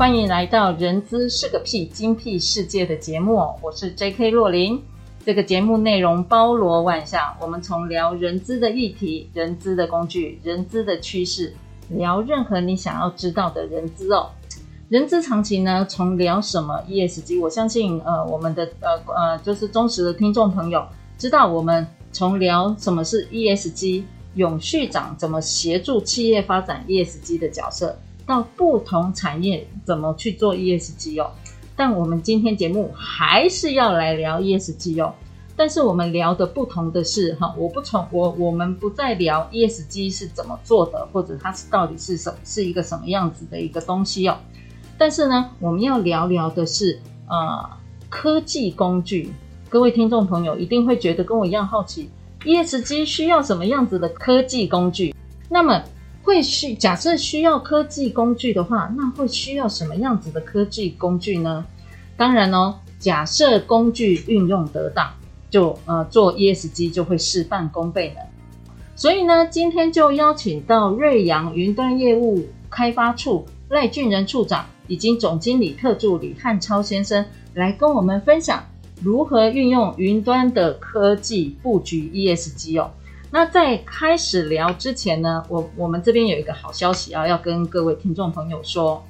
欢迎来到《人资是个屁精辟世界》的节目，我是 J.K. 洛琳。这个节目内容包罗万象，我们从聊人资的议题、人资的工具、人资的趋势，聊任何你想要知道的人资哦。人资常情呢，从聊什么 ESG，我相信呃，我们的呃呃，就是忠实的听众朋友知道，我们从聊什么是 ESG，永续长怎么协助企业发展 ESG 的角色。到不同产业怎么去做 ESG 哦？但我们今天节目还是要来聊 ESG 哦。但是我们聊的不同的是哈，我不从我我们不再聊 ESG 是怎么做的，或者它是到底是什是一个什么样子的一个东西哦。但是呢，我们要聊聊的是呃科技工具。各位听众朋友一定会觉得跟我一样好奇，ESG 需要什么样子的科技工具？那么。会需假设需要科技工具的话，那会需要什么样子的科技工具呢？当然哦，假设工具运用得当，就呃做 ESG 就会事半功倍了。所以呢，今天就邀请到瑞阳云端业务开发处赖俊仁处长以及总经理特助李汉超先生来跟我们分享如何运用云端的科技布局 ESG 哦。那在开始聊之前呢，我我们这边有一个好消息啊，要跟各位听众朋友说。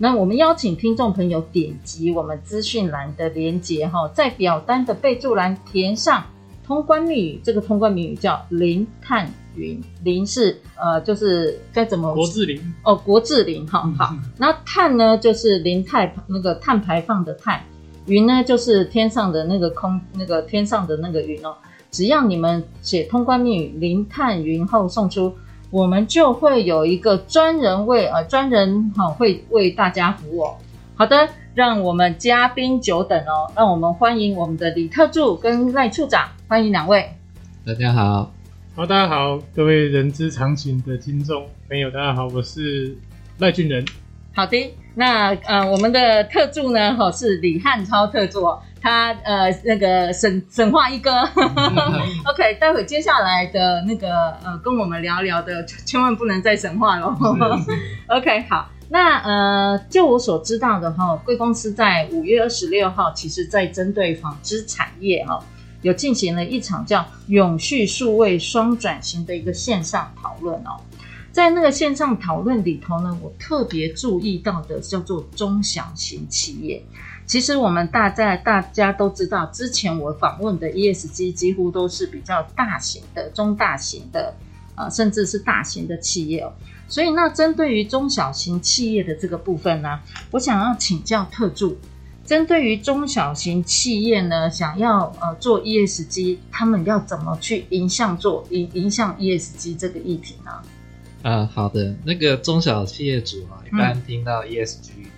那我们邀请听众朋友点击我们资讯栏的连接哈，在表单的备注栏填上通关密语，这个通关密语叫零碳云，零是呃就是该怎么？国字零哦，国字零哈好。那碳呢就是零碳那个碳排放的碳，云呢就是天上的那个空那个天上的那个云哦。只要你们写通关密语“零碳云”后送出，我们就会有一个专人为呃专人哈会为大家服务哦。好的，让我们嘉宾久等哦，让我们欢迎我们的李特助跟赖处长，欢迎两位。大家好，好，大家好，各位人之常情的听众朋友，大家好，我是赖俊仁。好的，那呃我们的特助呢，哈是李汉超特助哦。他呃那个神神话一哥，OK，待会接下来的那个呃跟我们聊聊的，千万不能再神话了。OK，好，那呃就我所知道的哈，贵公司在五月二十六号，其实在针对纺织产业哈，有进行了一场叫“永续数位双转型”的一个线上讨论哦。在那个线上讨论里头呢，我特别注意到的叫做中小型企业。其实我们大在大家都知道，之前我访问的 ESG 几乎都是比较大型的、中大型的，呃，甚至是大型的企业哦。所以，那针对于中小型企业的这个部分呢，我想要请教特助，针对于中小型企业呢，想要呃做 ESG，他们要怎么去影响做影影响 ESG 这个议题呢？啊，好的，那个中小企业主啊，一般听到 ESG，嗯。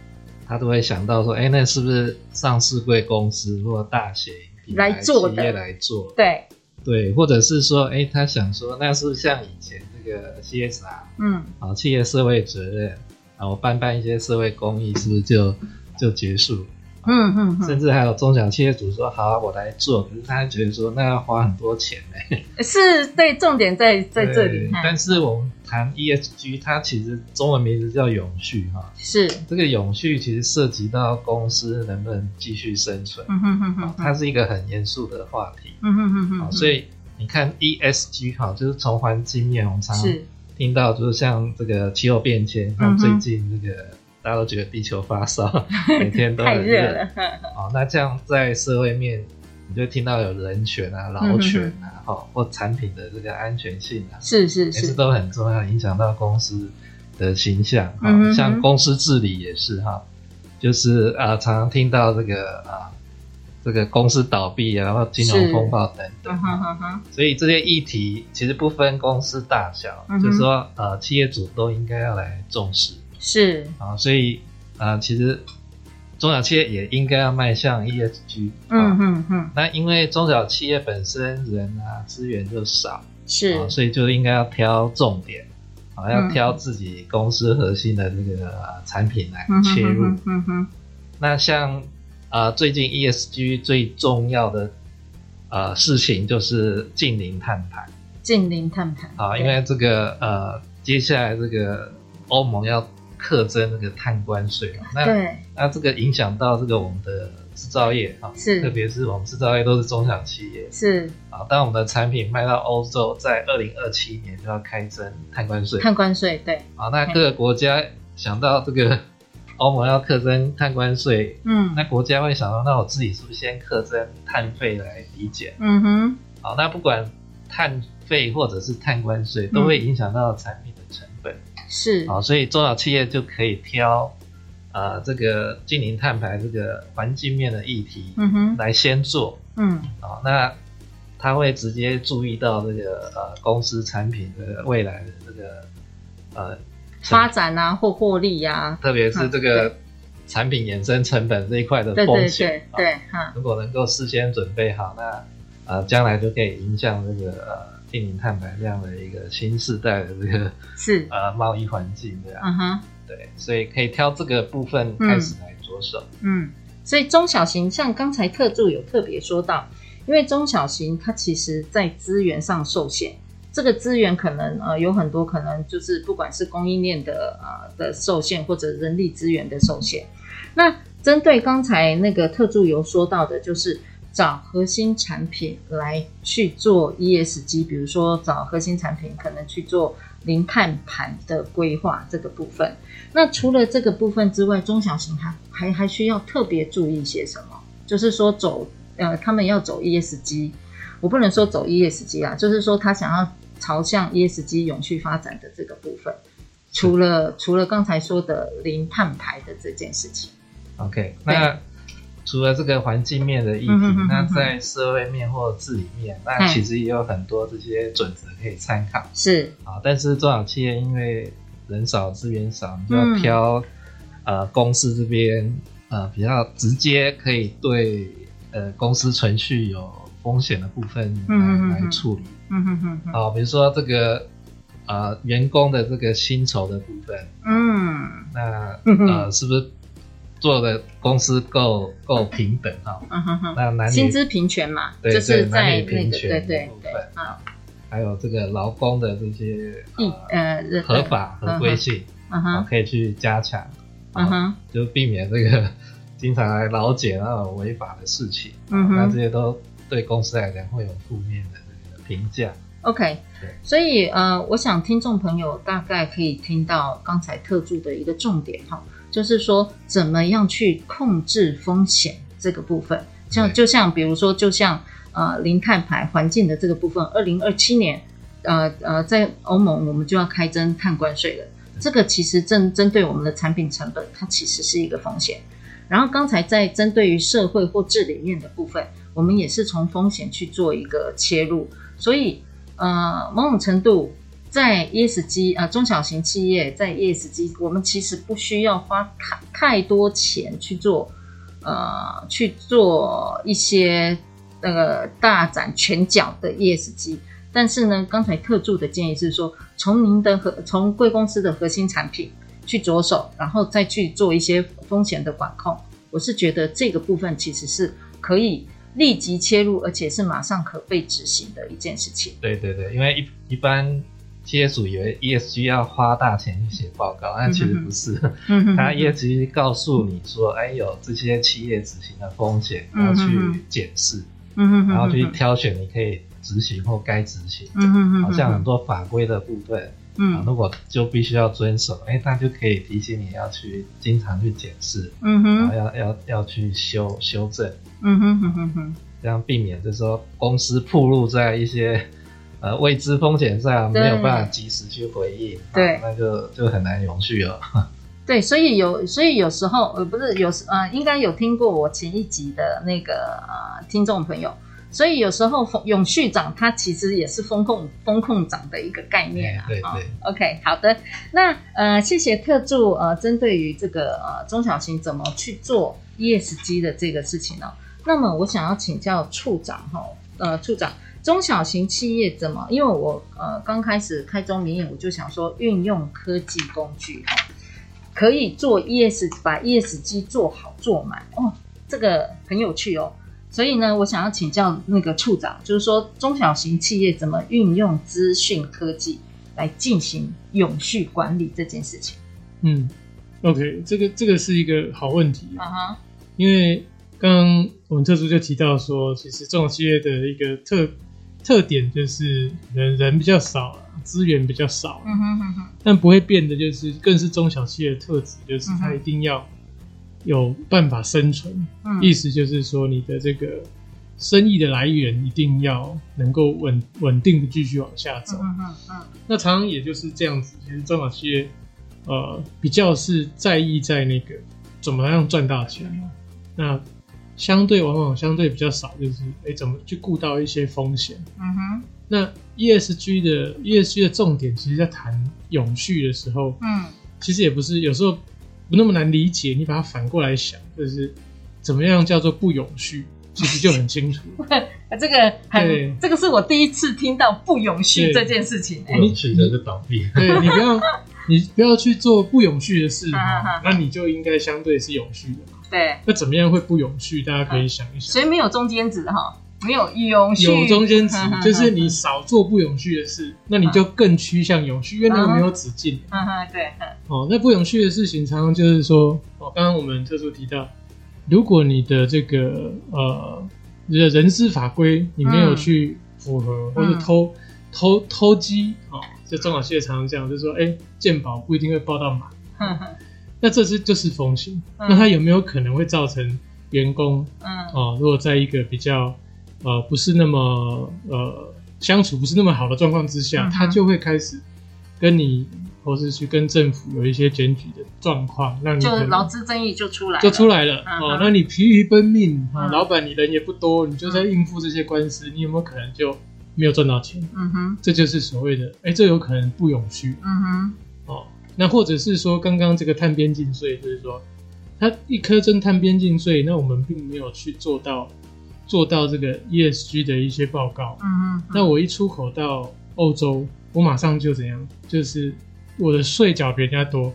他都会想到说，哎，那是不是上市贵公司或大型品牌企业来做？对对，或者是说，哎，他想说，那是像以前那个 CSR，嗯，啊，企业社会责任，啊，我办办一些社会公益，是不是就就结束？嗯嗯，甚至还有中小企业主说，好啊，我来做，可是他觉得说，那要花很多钱呢。是对，重点在在这里。但是我们谈 ESG，它其实中文名字叫永续哈。是这个永续，其实涉及到公司能不能继续生存。嗯哼哼哼，它是一个很严肃的话题。嗯哼哼哼。所以你看 ESG 哈，就是从环境面，我们常听到，就是像这个气候变迁，像最近这个。大家都觉得地球发烧，每天都很热。太热了。哦，那这样在社会面，你就听到有人权啊、劳权啊，哈、嗯，或产品的这个安全性啊，是是是，也是都很重要，影响到公司的形象。哈、嗯，像公司治理也是哈，就是啊，常常听到这个啊，这个公司倒闭，然后金融风暴等等。所以这些议题其实不分公司大小，嗯、就是说呃，企业主都应该要来重视。是啊，所以啊、呃，其实中小企业也应该要迈向 ESG。嗯嗯嗯。那因为中小企业本身人啊资源就少，是、啊，所以就应该要挑重点，啊、呃，要挑自己公司核心的这个、呃、产品来切入。嗯哼，嗯哼。那像啊、呃，最近 ESG 最重要的呃事情就是近零碳排。近零碳排。啊，因为这个呃，接下来这个欧盟要。课征那个碳关税，那对。那这个影响到这个我们的制造业啊，是。特别是我们制造业都是中小企业，是。啊，当我们的产品卖到欧洲，在二零二七年就要开征碳关税，碳关税对。啊，那各个国家想到这个欧盟要课征碳关税，嗯，那国家会想到，那我自己是不是先课征碳费来抵减？嗯哼，好，那不管碳费或者是碳关税，都会影响到产品是。啊，所以中小企业就可以挑，呃，这个净零碳排这个环境面的议题，嗯哼，来先做，嗯，啊，那他会直接注意到这个呃公司产品的未来的这个呃发展啊或获利呀、啊，特别是这个产品衍生成本这一块的风险，对对对，对哈，如果能够事先准备好，那呃将来就可以影响这个呃。净零碳排这样的一个新时代的这个是。呃贸易环境这样，嗯哼，对，所以可以挑这个部分开始来着手，嗯，嗯，所以中小型像刚才特助有特别说到，因为中小型它其实在资源上受限，这个资源可能呃有很多可能就是不管是供应链的呃的受限或者人力资源的受限，那针对刚才那个特助有说到的就是。找核心产品来去做 ESG，比如说找核心产品可能去做零碳盘的规划这个部分。那除了这个部分之外，中小型还还还需要特别注意些什么？就是说走呃，他们要走 ESG，我不能说走 ESG 啊，就是说他想要朝向 ESG 永续发展的这个部分。除了除了刚才说的零碳排的这件事情，OK，那。除了这个环境面的议题，嗯、哼哼哼那在社会面或治理面，嗯、那其实也有很多这些准则可以参考。是啊，但是中小企业因为人少资源少，你就要挑、嗯、呃公司这边呃比较直接可以对呃公司存续有风险的部分来、来处理。嗯哼哼哼。啊，比如说这个呃员工的这个薪酬的部分，嗯，那呃是不是？做的公司够够平等哈，嗯哼哼，那男女薪资平权嘛，对就是在那个对对对啊，还有这个劳工的这些呃合法合规性，嗯哼，可以去加强，嗯哼，就避免这个经常来劳检那种违法的事情，嗯哼，那这些都对公司来讲会有负面的这个评价。OK，对，所以呃，我想听众朋友大概可以听到刚才特助的一个重点哈。就是说，怎么样去控制风险这个部分？像就像比如说，就像呃零碳排环境的这个部分，二零二七年，呃呃，在欧盟我们就要开征碳关税了。这个其实针针对我们的产品成本，它其实是一个风险。然后刚才在针对于社会或治理面的部分，我们也是从风险去做一个切入。所以呃，某种程度。在 ESG 啊，中小型企业在 ESG，我们其实不需要花太太多钱去做，呃，去做一些那个大展拳脚的 ESG。但是呢，刚才特助的建议是说，从您的核，从贵公司的核心产品去着手，然后再去做一些风险的管控。我是觉得这个部分其实是可以立即切入，而且是马上可被执行的一件事情。对对对，因为一一般。企业主以为 ESG 要花大钱去写报告，但其实不是。他 ESG 告诉你说，哎，有这些企业执行的风险，要去检视，嗯，然后去挑选你可以执行或该执行。的。嗯，好像很多法规的部分，嗯，如果就必须要遵守，哎，那就可以提醒你要去经常去检视，嗯哼，然后要要要去修修正，嗯哼哼哼哼，这样避免就是说公司暴露在一些。呃，未知风险上没有办法及时去回应，对，啊、那就就很难永续了。对，所以有，所以有时候呃，不是有时呃，应该有听过我前一集的那个呃听众朋友，所以有时候永续长它其实也是风控风控长的一个概念啊。对对，对、哦。OK，好的。那呃，谢谢特助呃，针对于这个呃中小型怎么去做 ESG 的这个事情呢、哦？那么我想要请教处长哈、哦，呃，处长，中小型企业怎么？因为我呃刚开始开宗明义，我就想说运用科技工具可以做 ES 把 ESG 做好做满哦，这个很有趣哦。所以呢，我想要请教那个处长，就是说中小型企业怎么运用资讯科技来进行永续管理这件事情。嗯，OK，这个这个是一个好问题啊哈，因为刚刚我们特殊就提到说，其实中小企业的一个特特点就是人人比较少，资源比较少，嗯哼哼哼，但不会变的就是，更是中小企业的特质，就是它一定要。有办法生存，嗯，意思就是说，你的这个生意的来源一定要能够稳稳定的继续往下走。嗯嗯嗯。那常常也就是这样子，其实中小企业呃比较是在意在那个怎么样赚大钱，嗯，那相对往往相对比较少，就是哎、欸、怎么去顾到一些风险。嗯哼。那 ESG 的 ESG 的重点，其实在谈永续的时候，嗯，其实也不是有时候。不那么难理解，你把它反过来想，就是怎么样叫做不永续，其实就很清楚。这个很，这个是我第一次听到不永续这件事情。永续就是倒闭。对，你不要，你不要去做不永续的事，那你就应该相对是永续的嘛。对。那怎么样会不永续？大家可以想一想。所以没有中间值哈。没有永续，有中间值，就是你少做不永续的事，那你就更趋向永续，因为那个没有止境。嗯哼，对。哦，那不永续的事情，常常就是说，哦，刚刚我们特殊提到，如果你的这个呃，你的人事法规你没有去符合，或者偷偷偷鸡，哦，就中小企业常常这样，就是说，哎，健保不一定会报到满，那这是就是风险，那它有没有可能会造成员工，嗯，哦，如果在一个比较呃，不是那么呃相处不是那么好的状况之下，嗯、他就会开始跟你，或是去跟政府有一些检举的状况，让你就劳资争议就出来了，就出来了、嗯、哦。那你疲于奔命啊，嗯、老板你人也不多，你就在应付这些官司，嗯、你有没有可能就没有赚到钱？嗯哼，这就是所谓的，哎、欸，这有可能不永续。嗯哼，哦，那或者是说，刚刚这个碳边境税，就是说，它一颗征碳边境税，那我们并没有去做到。做到这个 ESG 的一些报告，嗯嗯，嗯，那我一出口到欧洲，我马上就怎样？就是我的税缴比人家多，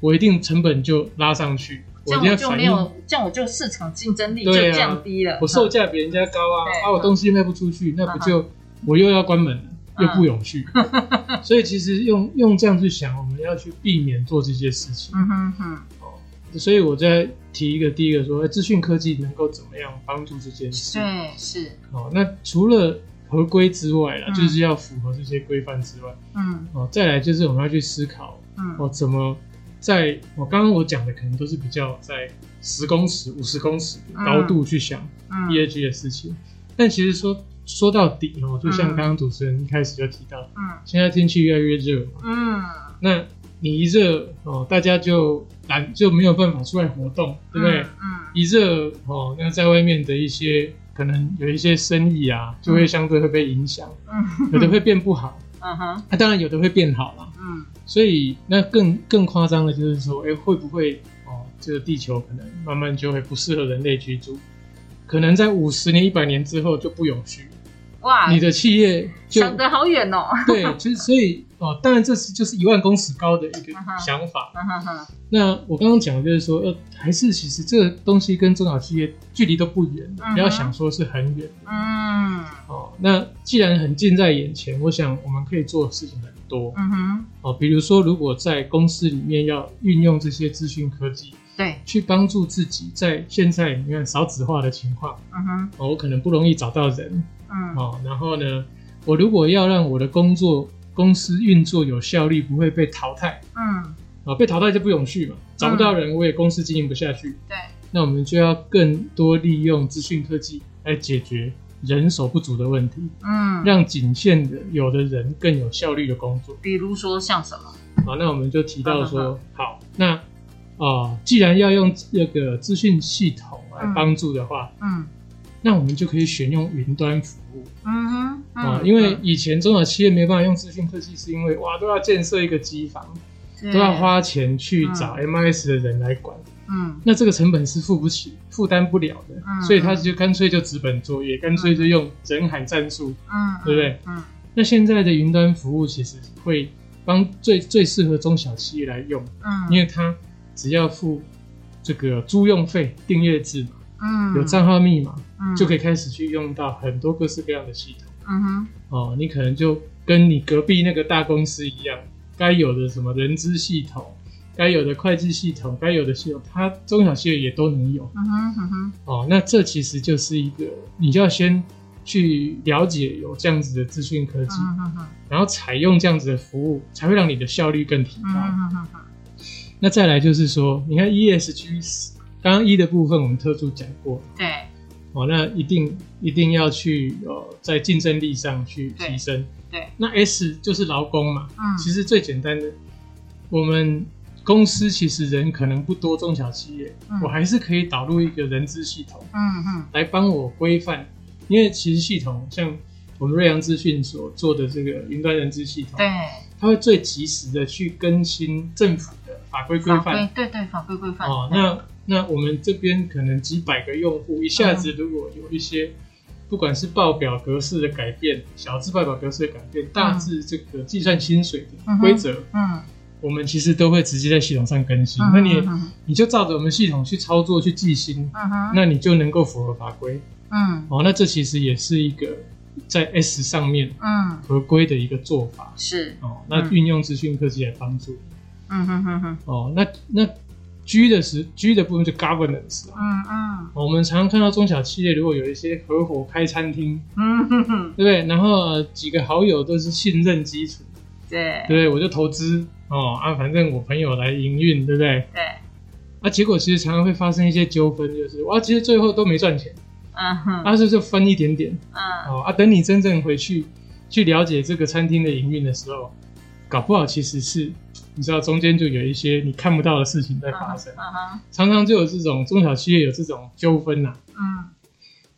我一定成本就拉上去，这样我就没有，这样我就市场竞争力就降低了。啊、我售价比人家高啊，把、啊、我东西卖不出去，那不就我又要关门了，又不永续。嗯、所以其实用用这样去想，我们要去避免做这些事情。嗯哼哼。所以我再提一个，第一个说，资讯科技能够怎么样帮助这件事？对，是。哦，那除了合规之外啦，嗯、就是要符合这些规范之外，嗯，哦，再来就是我们要去思考，嗯，哦，怎么在我刚刚我讲的可能都是比较在十公尺、五十公尺高度去想 ESG 的事情，嗯嗯、但其实说说到底哦，就像刚刚主持人一开始就提到，嗯，现在天气越来越热嘛，嗯，那你一热哦，大家就。懒就没有办法出来活动，对不对？嗯，嗯。一热哦，那在外面的一些可能有一些生意啊，就会相对会被影响，嗯，有的会变不好，嗯哼，那、啊、当然有的会变好了，嗯，所以那更更夸张的就是说，哎，会不会哦，这个地球可能慢慢就会不适合人类居住，可能在五十年、一百年之后就不永续。哇，你的企业就想得好远哦。对，其实所以哦，当然这是就是一万公尺高的一个想法。那我刚刚讲的就是说，呃，还是其实这个东西跟中小企业距离都不远，不要想说是很远。嗯。哦，那既然很近在眼前，我想我们可以做的事情很多。嗯哼。哦，比如说，如果在公司里面要运用这些资讯科技，对，去帮助自己在现在你看少子化的情况，嗯哼，哦，我可能不容易找到人。嗯，好，然后呢，我如果要让我的工作公司运作有效率，不会被淘汰，嗯，啊，被淘汰就不永续嘛，找不到人，我也公司经营不下去，对，那我们就要更多利用资讯科技来解决人手不足的问题，嗯，让仅限的有的人更有效率的工作，比如说像什么？好，那我们就提到说，好，那啊，既然要用这个资讯系统来帮助的话，嗯。那我们就可以选用云端服务。嗯哼，啊，因为以前中小企业没办法用资讯科技，是因为哇都要建设一个机房，都要花钱去找 MIS 的人来管。嗯，那这个成本是付不起、负担不了的，嗯、所以他就干脆就纸本作业，干、嗯、脆就用人海战术，嗯，对不对？嗯，那现在的云端服务其实会帮最最适合中小企业来用，嗯，因为它只要付这个租用费、订阅制嘛，嗯，有账号密码，嗯，就可以开始去用到很多各式各样的系统，嗯哼，哦，你可能就跟你隔壁那个大公司一样，该有的什么人资系统。该有的会计系统，该有的系统，它中小企业也都能有。嗯哼，嗯哼。哦，那这其实就是一个，你就要先去了解有这样子的资讯科技，嗯哼，然后采用这样子的服务，才会让你的效率更提高。嗯哼，那再来就是说，你看 ESG，刚刚一的部分我们特殊讲过。对。哦，那一定一定要去呃，在竞争力上去提升。对。对那 S 就是劳工嘛。嗯。其实最简单的，我们。公司其实人可能不多，中小企业，嗯、我还是可以导入一个人资系统，嗯嗯，来帮我规范。因为其实系统像我们瑞阳资讯所做的这个云端人资系统，对，它会最及时的去更新政府的法规规范，对对，法规规范。哦，那那我们这边可能几百个用户，一下子如果有一些，不管是报表格式的改变，小字报表格式的改变，大致这个计算薪水的规则，嗯。嗯我们其实都会直接在系统上更新，那你你就照着我们系统去操作去记薪，那你就能够符合法规。嗯，哦，那这其实也是一个在 S 上面嗯合规的一个做法。是哦，那运用资讯科技来帮助。嗯哼哼哼。哦，那那 G 的是 G 的部分就 Governance 嗯嗯。我们常常看到中小企业如果有一些合伙开餐厅，嗯哼哼，对不对？然后几个好友都是信任基础。对对，我就投资哦啊，反正我朋友来营运，对不对？对。啊，结果其实常常会发生一些纠纷，就是哇，其实最后都没赚钱，嗯哼，啊，这就分一点点，嗯，哦啊，等你真正回去去了解这个餐厅的营运的时候，搞不好其实是你知道中间就有一些你看不到的事情在发生，常常就有这种中小企业有这种纠纷呐，嗯，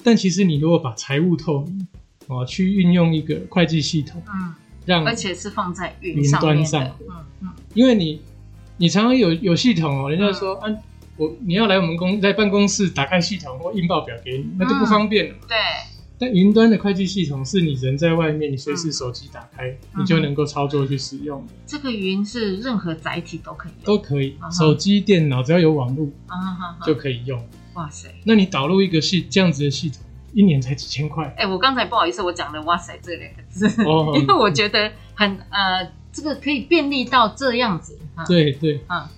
但其实你如果把财务透明哦，去运用一个会计系统，嗯。让而且是放在云云端上，嗯嗯，因为你你常常有有系统哦，人家说啊，我你要来我们公在办公室打开系统或印报表给你，那就不方便了嘛。对。但云端的会计系统是你人在外面，你随时手机打开，你就能够操作去使用的。这个云是任何载体都可以用，都可以，手机、电脑只要有网络就可以用。哇塞！那你导入一个系这样子的系统。一年才几千块。哎，我刚才不好意思，我讲了“哇塞”这两个字，因为我觉得很呃，这个可以便利到这样子。对对，啊，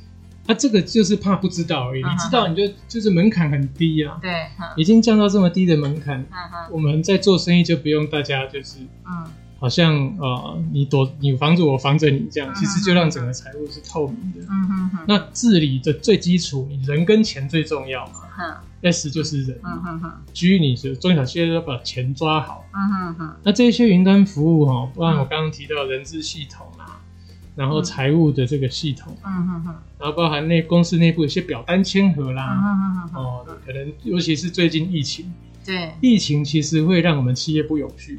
他这个就是怕不知道而已。你知道，你就就是门槛很低啊。对，已经降到这么低的门槛，我们在做生意就不用大家就是，嗯，好像呃，你躲你防着我，防着你这样，其实就让整个财务是透明的。嗯。那治理的最基础，你人跟钱最重要嘛。S 就是人，嗯哼哼，G 你是中小企业要把钱抓好，嗯哼哼。那这些云端服务哈，不然我刚刚提到人资系统啊，然后财务的这个系统，嗯然后包含内公司内部有些表单签核啦，嗯哼哼，哦，可能尤其是最近疫情，对，疫情其实会让我们企业不永续，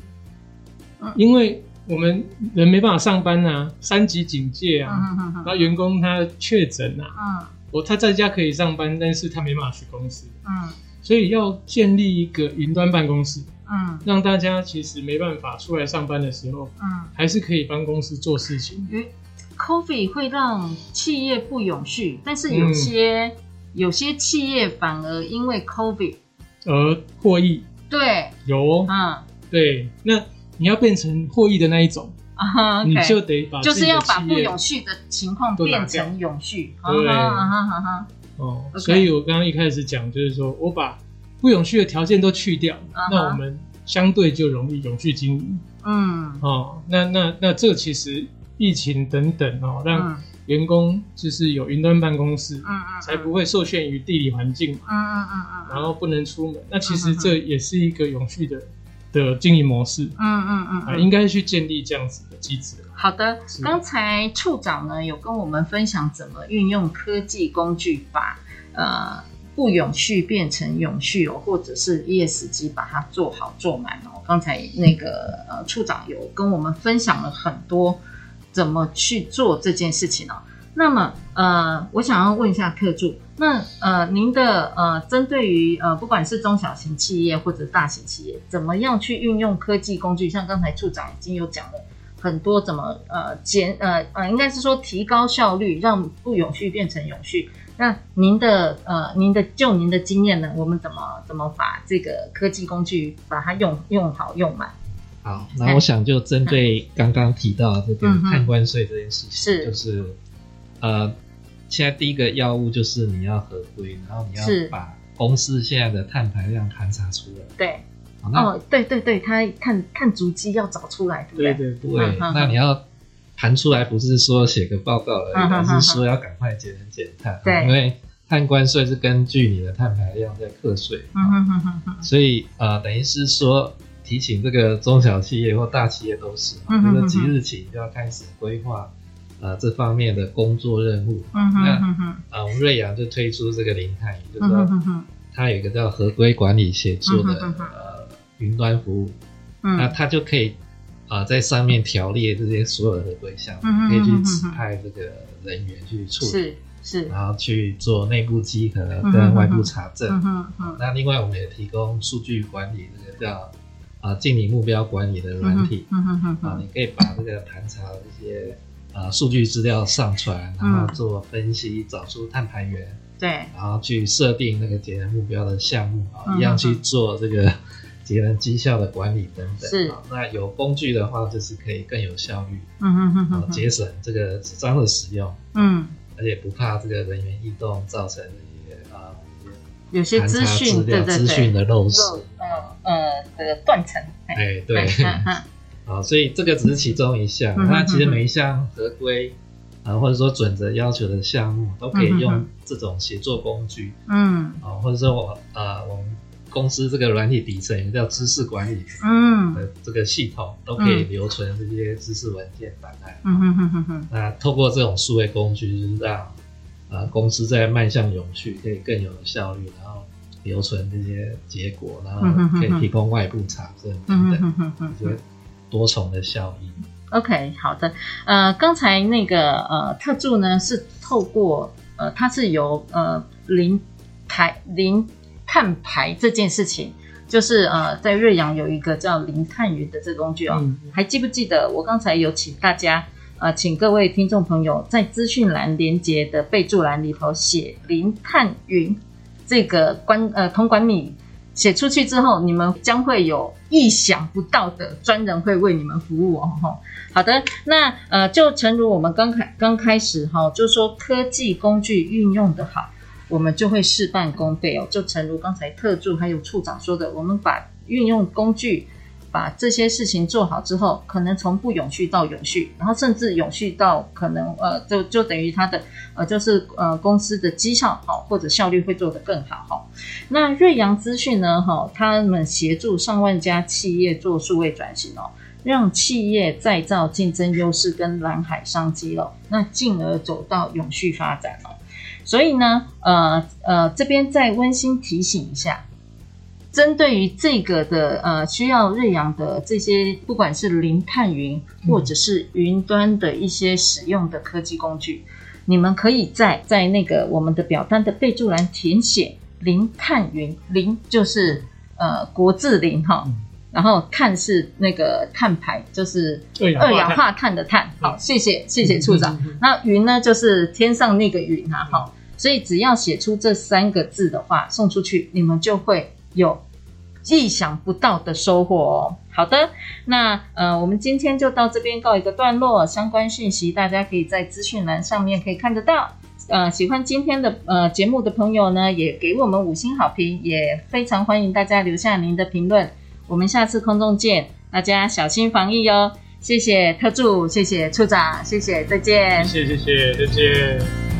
因为我们人没办法上班啊，三级警戒啊，然后员工他确诊啊，嗯。我他在家可以上班，但是他没办法去公司。嗯，所以要建立一个云端办公室。嗯，让大家其实没办法出来上班的时候，嗯，还是可以帮公司做事情。因为 COVID 会让企业不永续，但是有些、嗯、有些企业反而因为 COVID 而获益。对，有。嗯，对，那你要变成获益的那一种。Uh, okay. 你就得把就是要把不永续的情况变成永续，对，哦，所以我刚刚一开始讲就是说我把不永续的条件都去掉，uh huh. 那我们相对就容易永续经营。嗯，哦，那那那这其实疫情等等哦，让员工就是有云端办公室，嗯嗯，才不会受限于地理环境，嗯嗯嗯嗯，然后不能出门，那其实这也是一个永续的。的经营模式，嗯嗯嗯，啊，应该去建立这样子的机制。好的，刚才处长呢有跟我们分享怎么运用科技工具把呃不永续变成永续哦，或者是 ESG 把它做好做满哦。刚才那个呃处长有跟我们分享了很多怎么去做这件事情哦。那么呃，我想要问一下特助，那呃您的呃针对于呃不管是中小型企业或者大型企业，怎么样去运用科技工具？像刚才处长已经有讲了很多，怎么呃减呃呃应该是说提高效率，让不永续变成永续。那您的呃，您的就您的经验呢？我们怎么怎么把这个科技工具把它用用好用满？好，那我想就针对刚刚提到这个碳关税这件事情，就是呃，现在第一个要务就是你要合规，然后你要把公司现在的碳排量盘查出来。对，哦，对对对，它碳碳足迹要找出来，对不对？对对对，对那你要。盘出来不是说写个报告而已，而、嗯、是说要赶快节能减碳。对，因为碳关税是根据你的碳排量在课税。所以呃，等于是说提醒这个中小企业或大企业都是，嗯哼哼。即日起就要开始规划呃这方面的工作任务。嗯哼哼哼。那啊，我们瑞阳就推出这个零碳，就是说它有一个叫合规管理协作的呃云端服务。嗯。那它就可以。啊、呃，在上面条列这些所有的合规项目，可以去指派这个人员去处理，是是，然后去做内部稽核跟外部查证。嗯嗯嗯。那另外，我们也提供数据管理，这个叫啊经理目标管理的软体。嗯嗯嗯。啊，你可以把这个盘查的这些啊数据资料上传，然后做分析，找出碳排源。对。然后去设定那个节能目标的项目啊，一样去做这个。节能绩效的管理等等，是。那有工具的话，就是可以更有效率，嗯哼哼哼，节省这个纸张的使用，嗯，而且不怕这个人员异动造成有些资讯对对对，资讯的漏失，呃呃，这个断层，哎。对，啊，所以这个只是其中一项，那其实每一项合规啊，或者说准则要求的项目，都可以用这种协作工具，嗯，啊，或者说我啊我们。公司这个软体底层也叫知识管理，嗯，的这个系统都可以留存这些知识文件档案。嗯哼哼哼哼。那透过这种数位工具，就是让呃公司在迈向永续可以更有效率，然后留存这些结果，然后可以提供外部查证等等，这些多重的效益。OK，好的。呃，刚才那个呃特助呢是透过呃它是由呃零排零。碳排这件事情，就是呃，在瑞阳有一个叫零碳云的这个工具哦，嗯、还记不记得我刚才有请大家呃，请各位听众朋友在资讯栏连接的备注栏里头写零碳云这个关呃通关密，写出去之后，你们将会有意想不到的专人会为你们服务哦。好的，那呃，就诚如我们刚开刚开始哈、哦，就说科技工具运用的好。我们就会事半功倍哦，就诚如刚才特助还有处长说的，我们把运用工具，把这些事情做好之后，可能从不永续到永续，然后甚至永续到可能呃，就就等于它的呃，就是呃公司的绩效好或者效率会做得更好哈。那瑞阳资讯呢哈，他们协助上万家企业做数位转型哦，让企业再造竞争优势跟蓝海商机了，那进而走到永续发展了。所以呢，呃呃，这边再温馨提醒一下，针对于这个的呃需要瑞阳的这些，不管是零碳云或者是云端的一些使用的科技工具，嗯、你们可以在在那个我们的表单的备注栏填写零碳云，零就是呃国字零哈，然后碳是那个碳排，就是二氧化碳的碳。好，谢谢谢谢处长。那云呢，就是天上那个云啊，好。所以只要写出这三个字的话，送出去，你们就会有意想不到的收获哦。好的，那呃，我们今天就到这边告一个段落。相关讯息大家可以在资讯栏上面可以看得到。呃，喜欢今天的呃节目的朋友呢，也给我们五星好评，也非常欢迎大家留下您的评论。我们下次空中见，大家小心防疫哟。谢谢特助，谢谢处长，谢谢，再见。谢谢谢谢，再见。